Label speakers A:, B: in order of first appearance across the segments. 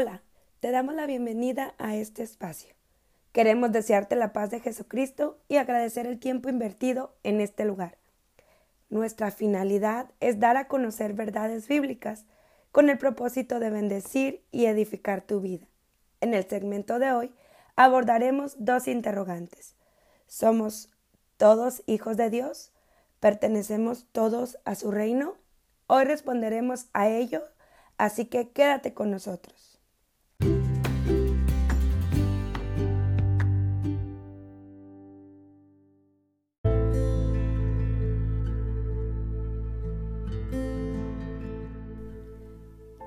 A: Hola, te damos la bienvenida a este espacio. Queremos desearte la paz de Jesucristo y agradecer el tiempo invertido en este lugar. Nuestra finalidad es dar a conocer verdades bíblicas con el propósito de bendecir y edificar tu vida. En el segmento de hoy abordaremos dos interrogantes. ¿Somos todos hijos de Dios? ¿Pertenecemos todos a su reino? Hoy responderemos a ello, así que quédate con nosotros.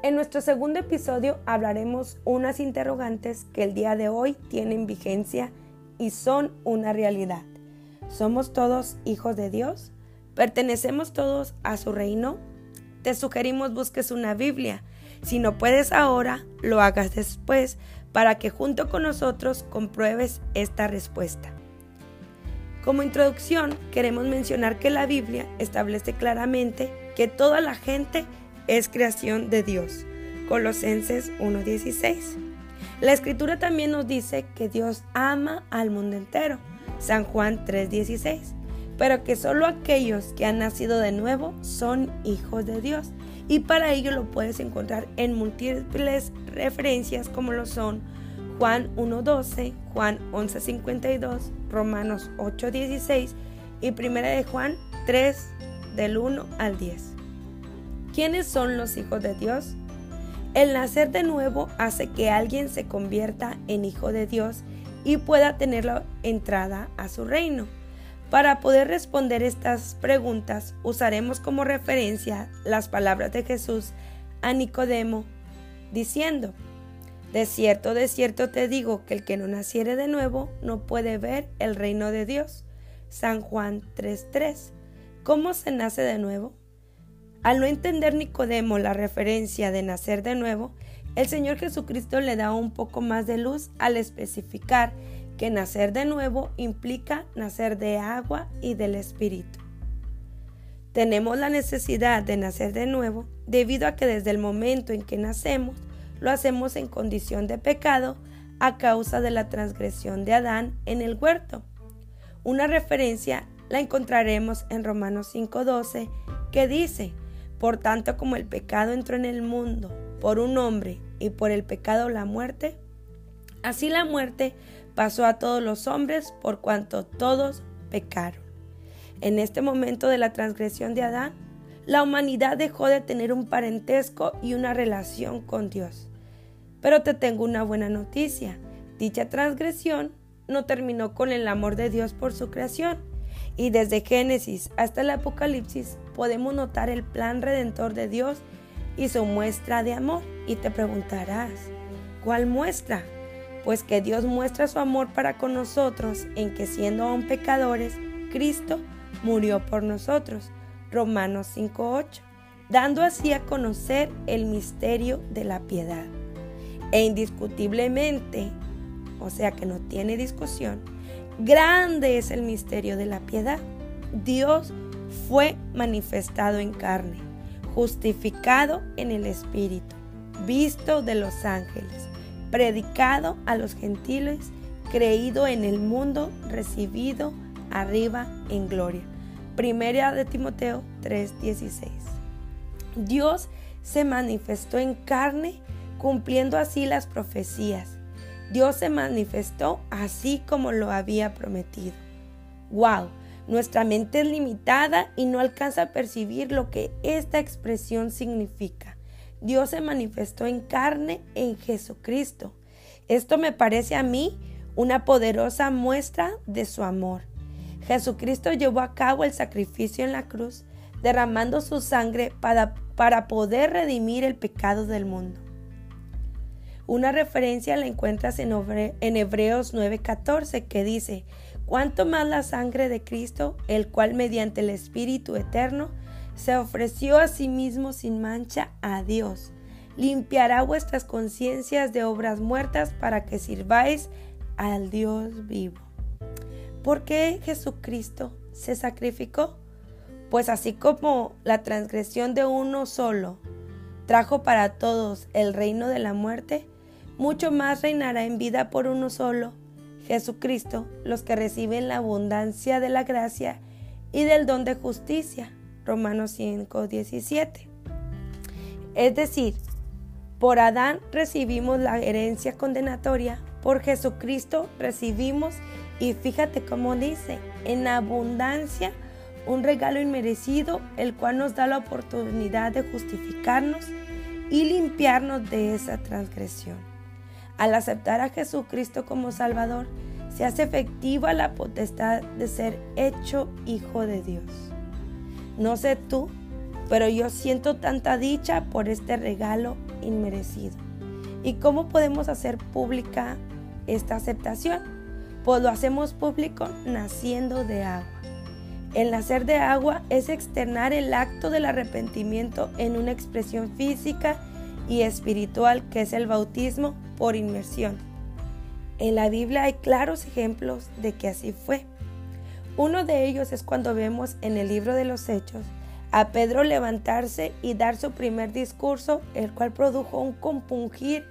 A: En nuestro segundo episodio hablaremos unas interrogantes que el día de hoy tienen vigencia y son una realidad. ¿Somos todos hijos de Dios? ¿Pertenecemos todos a su reino? Te sugerimos busques una Biblia. Si no puedes ahora, lo hagas después para que junto con nosotros compruebes esta respuesta. Como introducción, queremos mencionar que la Biblia establece claramente que toda la gente es creación de Dios. Colosenses 1.16. La escritura también nos dice que Dios ama al mundo entero. San Juan 3.16. Pero que solo aquellos que han nacido de nuevo son hijos de Dios. Y para ello lo puedes encontrar en múltiples referencias como lo son Juan 1.12, Juan 11.52, Romanos 8.16 y 1 de Juan 3 del 1 al 10. ¿Quiénes son los hijos de Dios? El nacer de nuevo hace que alguien se convierta en hijo de Dios y pueda tener la entrada a su reino. Para poder responder estas preguntas usaremos como referencia las palabras de Jesús a Nicodemo, diciendo, De cierto, de cierto te digo que el que no naciere de nuevo no puede ver el reino de Dios. San Juan 3:3. ¿Cómo se nace de nuevo? Al no entender Nicodemo la referencia de nacer de nuevo, el Señor Jesucristo le da un poco más de luz al especificar que nacer de nuevo implica nacer de agua y del Espíritu. Tenemos la necesidad de nacer de nuevo debido a que desde el momento en que nacemos lo hacemos en condición de pecado a causa de la transgresión de Adán en el huerto. Una referencia la encontraremos en Romanos 5:12 que dice, por tanto, como el pecado entró en el mundo por un hombre y por el pecado la muerte, así la muerte pasó a todos los hombres por cuanto todos pecaron. En este momento de la transgresión de Adán, la humanidad dejó de tener un parentesco y una relación con Dios. Pero te tengo una buena noticia. Dicha transgresión no terminó con el amor de Dios por su creación. Y desde Génesis hasta el Apocalipsis podemos notar el plan redentor de Dios y su muestra de amor. Y te preguntarás, ¿cuál muestra? Pues que Dios muestra su amor para con nosotros en que siendo aún pecadores, Cristo murió por nosotros. Romanos 5.8, dando así a conocer el misterio de la piedad. E indiscutiblemente, o sea que no tiene discusión, grande es el misterio de la piedad. Dios fue manifestado en carne, justificado en el Espíritu, visto de los ángeles, predicado a los gentiles, creído en el mundo, recibido arriba en gloria. Primera de Timoteo 3:16. Dios se manifestó en carne, cumpliendo así las profecías. Dios se manifestó así como lo había prometido. ¡Wow! Nuestra mente es limitada y no alcanza a percibir lo que esta expresión significa. Dios se manifestó en carne en Jesucristo. Esto me parece a mí una poderosa muestra de su amor. Jesucristo llevó a cabo el sacrificio en la cruz, derramando su sangre para, para poder redimir el pecado del mundo. Una referencia la encuentras en, Hebreos 9:14 que dice, cuanto más la sangre de Cristo, el cual mediante el Espíritu Eterno se ofreció a sí mismo sin mancha a Dios, limpiará vuestras conciencias de obras muertas para que sirváis al Dios vivo. ¿Por qué Jesucristo se sacrificó? Pues así como la transgresión de uno solo trajo para todos el reino de la muerte, mucho más reinará en vida por uno solo, Jesucristo, los que reciben la abundancia de la gracia y del don de justicia. Romanos 5, 17. Es decir, por Adán recibimos la herencia condenatoria, por Jesucristo recibimos, y fíjate cómo dice, en abundancia un regalo inmerecido, el cual nos da la oportunidad de justificarnos y limpiarnos de esa transgresión. Al aceptar a Jesucristo como Salvador, se hace efectiva la potestad de ser hecho hijo de Dios. No sé tú, pero yo siento tanta dicha por este regalo inmerecido. ¿Y cómo podemos hacer pública esta aceptación? Pues lo hacemos público naciendo de agua. El nacer de agua es externar el acto del arrepentimiento en una expresión física y espiritual que es el bautismo por inmersión. En la Biblia hay claros ejemplos de que así fue. Uno de ellos es cuando vemos en el libro de los Hechos a Pedro levantarse y dar su primer discurso, el cual produjo un compungir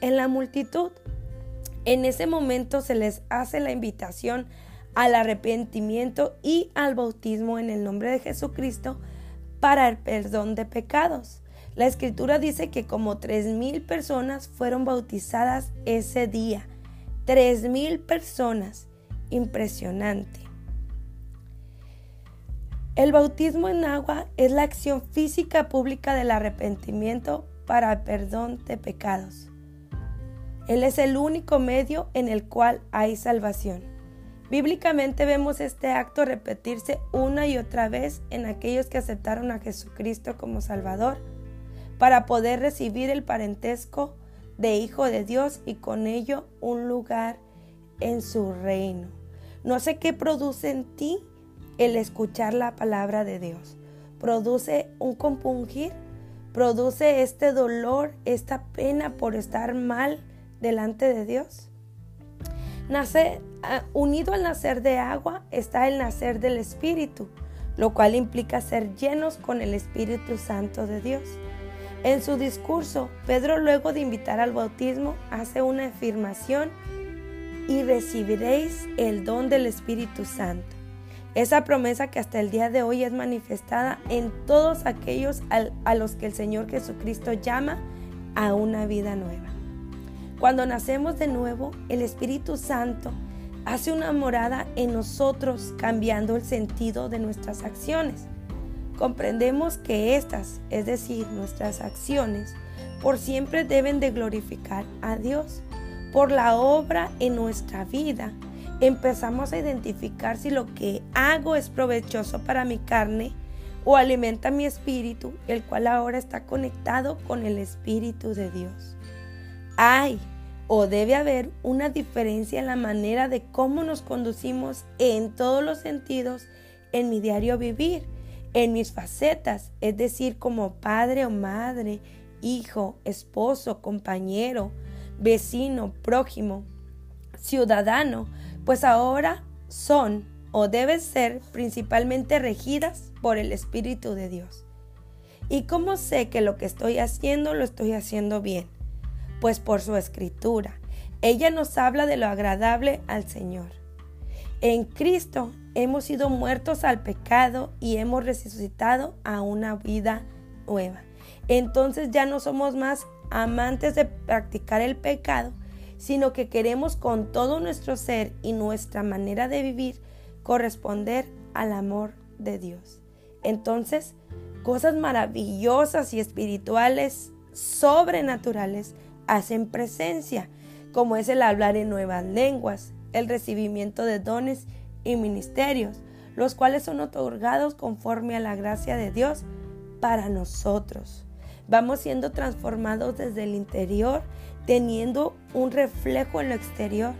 A: en la multitud. En ese momento se les hace la invitación al arrepentimiento y al bautismo en el nombre de Jesucristo para el perdón de pecados. La escritura dice que como tres mil personas fueron bautizadas ese día. Tres mil personas. Impresionante. El bautismo en agua es la acción física pública del arrepentimiento para el perdón de pecados. Él es el único medio en el cual hay salvación. Bíblicamente vemos este acto repetirse una y otra vez en aquellos que aceptaron a Jesucristo como Salvador para poder recibir el parentesco de Hijo de Dios y con ello un lugar en su reino. No sé qué produce en ti el escuchar la palabra de Dios. Produce un compungir, produce este dolor, esta pena por estar mal delante de Dios. Ah, unido al nacer de agua está el nacer del Espíritu, lo cual implica ser llenos con el Espíritu Santo de Dios. En su discurso, Pedro luego de invitar al bautismo hace una afirmación y recibiréis el don del Espíritu Santo. Esa promesa que hasta el día de hoy es manifestada en todos aquellos a los que el Señor Jesucristo llama a una vida nueva. Cuando nacemos de nuevo, el Espíritu Santo hace una morada en nosotros cambiando el sentido de nuestras acciones. Comprendemos que estas, es decir, nuestras acciones, por siempre deben de glorificar a Dios por la obra en nuestra vida empezamos a identificar si lo que hago es provechoso para mi carne o alimenta mi espíritu, el cual ahora está conectado con el Espíritu de Dios. Hay o debe haber una diferencia en la manera de cómo nos conducimos en todos los sentidos en mi diario vivir, en mis facetas, es decir, como padre o madre, hijo, esposo, compañero, vecino, prójimo, ciudadano, pues ahora son o deben ser principalmente regidas por el Espíritu de Dios. ¿Y cómo sé que lo que estoy haciendo lo estoy haciendo bien? Pues por su escritura. Ella nos habla de lo agradable al Señor. En Cristo hemos sido muertos al pecado y hemos resucitado a una vida nueva. Entonces ya no somos más amantes de practicar el pecado, sino que queremos con todo nuestro ser y nuestra manera de vivir corresponder al amor de Dios. Entonces, cosas maravillosas y espirituales, sobrenaturales, hacen presencia, como es el hablar en nuevas lenguas, el recibimiento de dones y ministerios, los cuales son otorgados conforme a la gracia de Dios para nosotros. Vamos siendo transformados desde el interior teniendo un reflejo en lo exterior.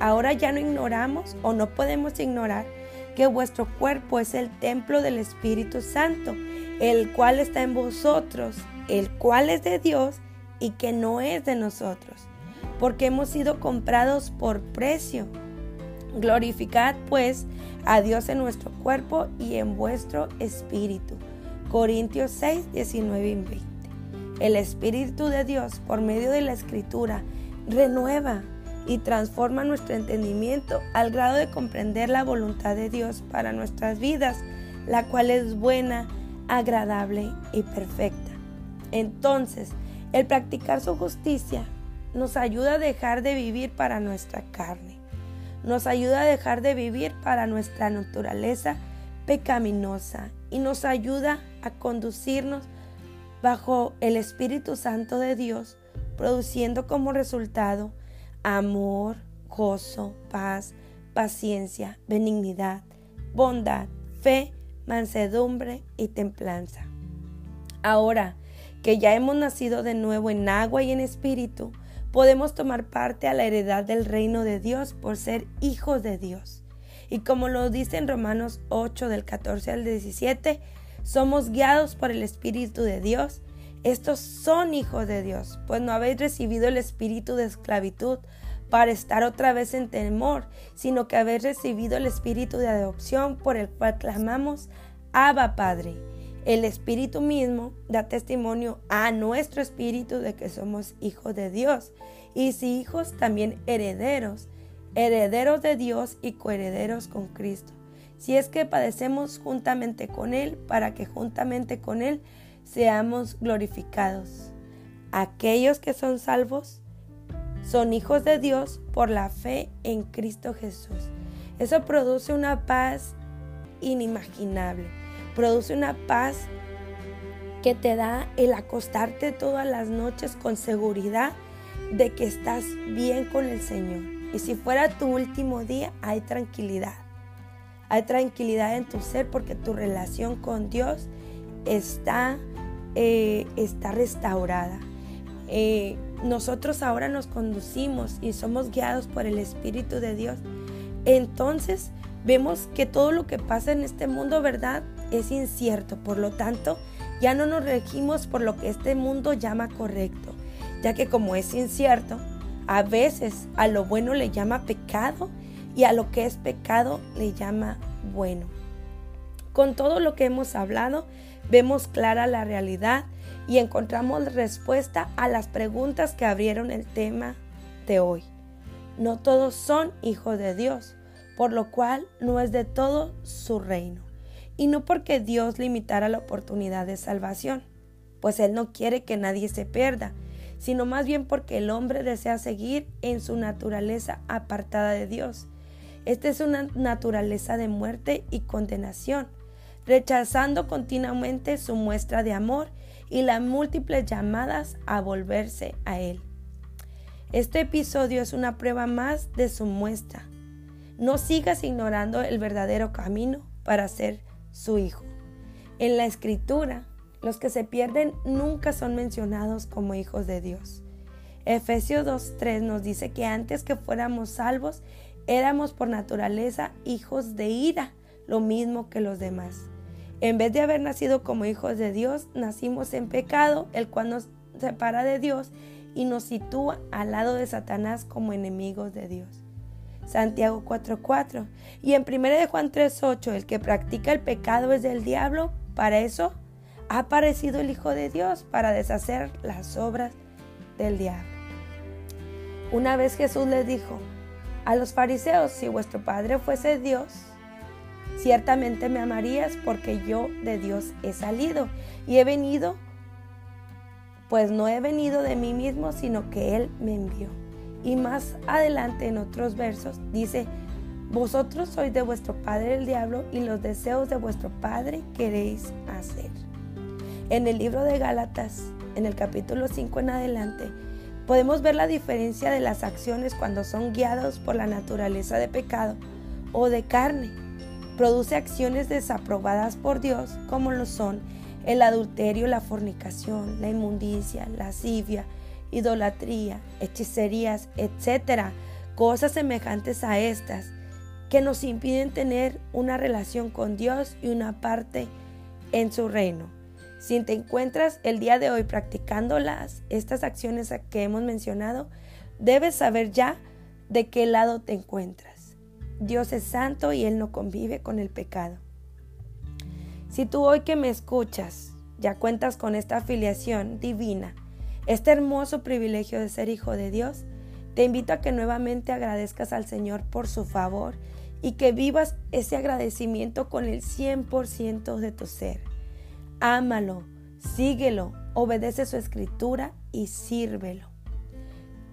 A: Ahora ya no ignoramos o no podemos ignorar que vuestro cuerpo es el templo del Espíritu Santo, el cual está en vosotros, el cual es de Dios y que no es de nosotros, porque hemos sido comprados por precio. Glorificad pues a Dios en nuestro cuerpo y en vuestro espíritu. Corintios 6, 19 y 20. El Espíritu de Dios, por medio de la Escritura, renueva y transforma nuestro entendimiento al grado de comprender la voluntad de Dios para nuestras vidas, la cual es buena, agradable y perfecta. Entonces, el practicar su justicia nos ayuda a dejar de vivir para nuestra carne, nos ayuda a dejar de vivir para nuestra naturaleza pecaminosa y nos ayuda a conducirnos bajo el Espíritu Santo de Dios, produciendo como resultado amor, gozo, paz, paciencia, benignidad, bondad, fe, mansedumbre y templanza. Ahora que ya hemos nacido de nuevo en agua y en espíritu, podemos tomar parte a la heredad del reino de Dios por ser hijos de Dios. Y como lo dice en Romanos 8 del 14 al 17, somos guiados por el Espíritu de Dios. Estos son hijos de Dios, pues no habéis recibido el espíritu de esclavitud para estar otra vez en temor, sino que habéis recibido el espíritu de adopción por el cual clamamos, Abba Padre. El Espíritu mismo da testimonio a nuestro espíritu de que somos hijos de Dios y si hijos también herederos, herederos de Dios y coherederos con Cristo. Si es que padecemos juntamente con Él, para que juntamente con Él seamos glorificados. Aquellos que son salvos son hijos de Dios por la fe en Cristo Jesús. Eso produce una paz inimaginable produce una paz que te da el acostarte todas las noches con seguridad de que estás bien con el Señor. Y si fuera tu último día, hay tranquilidad. Hay tranquilidad en tu ser porque tu relación con Dios está, eh, está restaurada. Eh, nosotros ahora nos conducimos y somos guiados por el Espíritu de Dios. Entonces vemos que todo lo que pasa en este mundo, ¿verdad? Es incierto, por lo tanto, ya no nos regimos por lo que este mundo llama correcto, ya que como es incierto, a veces a lo bueno le llama pecado y a lo que es pecado le llama bueno. Con todo lo que hemos hablado, vemos clara la realidad y encontramos respuesta a las preguntas que abrieron el tema de hoy. No todos son hijos de Dios, por lo cual no es de todo su reino y no porque Dios limitara la oportunidad de salvación, pues Él no quiere que nadie se pierda, sino más bien porque el hombre desea seguir en su naturaleza apartada de Dios. Esta es una naturaleza de muerte y condenación, rechazando continuamente su muestra de amor y las múltiples llamadas a volverse a Él. Este episodio es una prueba más de su muestra. No sigas ignorando el verdadero camino para ser su Hijo. En la Escritura, los que se pierden nunca son mencionados como hijos de Dios. Efesios 2.3 nos dice que antes que fuéramos salvos, éramos por naturaleza hijos de ira, lo mismo que los demás. En vez de haber nacido como hijos de Dios, nacimos en pecado, el cual nos separa de Dios y nos sitúa al lado de Satanás como enemigos de Dios. Santiago 4:4. Y en 1 de Juan 3:8, el que practica el pecado es del diablo, para eso ha aparecido el Hijo de Dios, para deshacer las obras del diablo. Una vez Jesús les dijo a los fariseos, si vuestro Padre fuese Dios, ciertamente me amarías porque yo de Dios he salido y he venido, pues no he venido de mí mismo, sino que Él me envió. Y más adelante en otros versos dice, vosotros sois de vuestro padre el diablo y los deseos de vuestro padre queréis hacer. En el libro de Gálatas, en el capítulo 5 en adelante, podemos ver la diferencia de las acciones cuando son guiados por la naturaleza de pecado o de carne. Produce acciones desaprobadas por Dios como lo son el adulterio, la fornicación, la inmundicia, la lascivia, idolatría, hechicerías, etcétera, cosas semejantes a estas que nos impiden tener una relación con Dios y una parte en su reino. Si te encuentras el día de hoy practicando las, estas acciones que hemos mencionado, debes saber ya de qué lado te encuentras. Dios es santo y Él no convive con el pecado. Si tú hoy que me escuchas ya cuentas con esta afiliación divina, este hermoso privilegio de ser hijo de Dios, Te invito a que nuevamente agradezcas al Señor por su favor y que vivas ese agradecimiento con el 100% de tu ser. Ámalo, síguelo, obedece su escritura y sírvelo.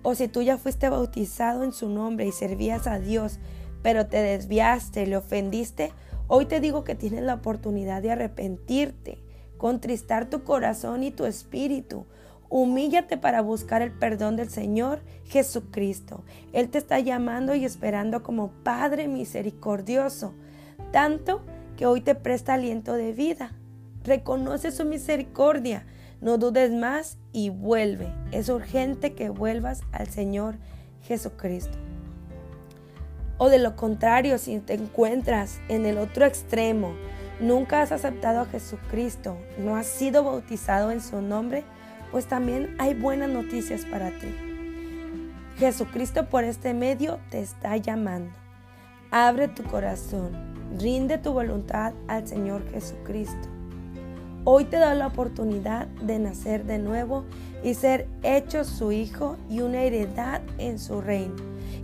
A: O si tú ya fuiste bautizado en su nombre y servías a Dios, pero te desviaste, le ofendiste, hoy te digo que tienes la oportunidad de arrepentirte, contristar tu corazón y tu espíritu. Humíllate para buscar el perdón del Señor Jesucristo. Él te está llamando y esperando como Padre misericordioso, tanto que hoy te presta aliento de vida. Reconoce su misericordia no dudes más y vuelve. Es urgente que vuelvas al Señor Jesucristo. O de lo contrario, si te encuentras en el otro extremo, nunca has aceptado a Jesucristo, no has sido bautizado en su nombre, pues también hay buenas noticias para ti. Jesucristo por este medio te está llamando. Abre tu corazón, rinde tu voluntad al Señor Jesucristo. Hoy te da la oportunidad de nacer de nuevo y ser hecho su hijo y una heredad en su reino.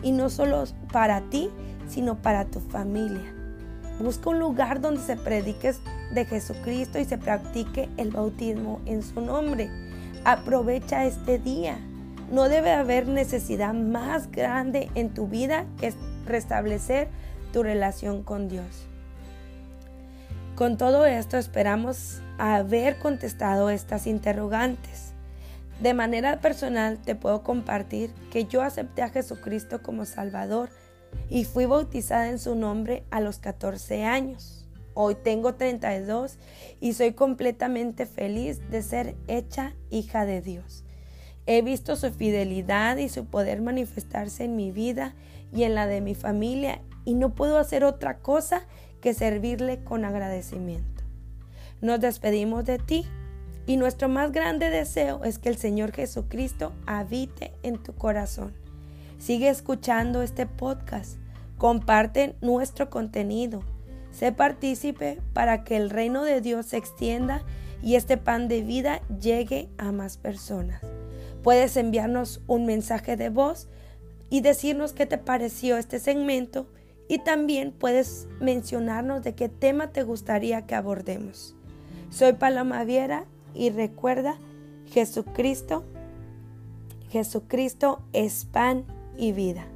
A: Y no solo para ti, sino para tu familia. Busca un lugar donde se predique de Jesucristo y se practique el bautismo en su nombre. Aprovecha este día. No debe haber necesidad más grande en tu vida que restablecer tu relación con Dios. Con todo esto esperamos haber contestado estas interrogantes. De manera personal te puedo compartir que yo acepté a Jesucristo como Salvador y fui bautizada en su nombre a los 14 años. Hoy tengo 32 y soy completamente feliz de ser hecha hija de Dios. He visto su fidelidad y su poder manifestarse en mi vida y en la de mi familia y no puedo hacer otra cosa que servirle con agradecimiento. Nos despedimos de ti y nuestro más grande deseo es que el Señor Jesucristo habite en tu corazón. Sigue escuchando este podcast, comparte nuestro contenido, sé partícipe para que el reino de Dios se extienda y este pan de vida llegue a más personas. Puedes enviarnos un mensaje de voz y decirnos qué te pareció este segmento y también puedes mencionarnos de qué tema te gustaría que abordemos. Soy Paloma Viera y recuerda, Jesucristo, Jesucristo es pan y vida.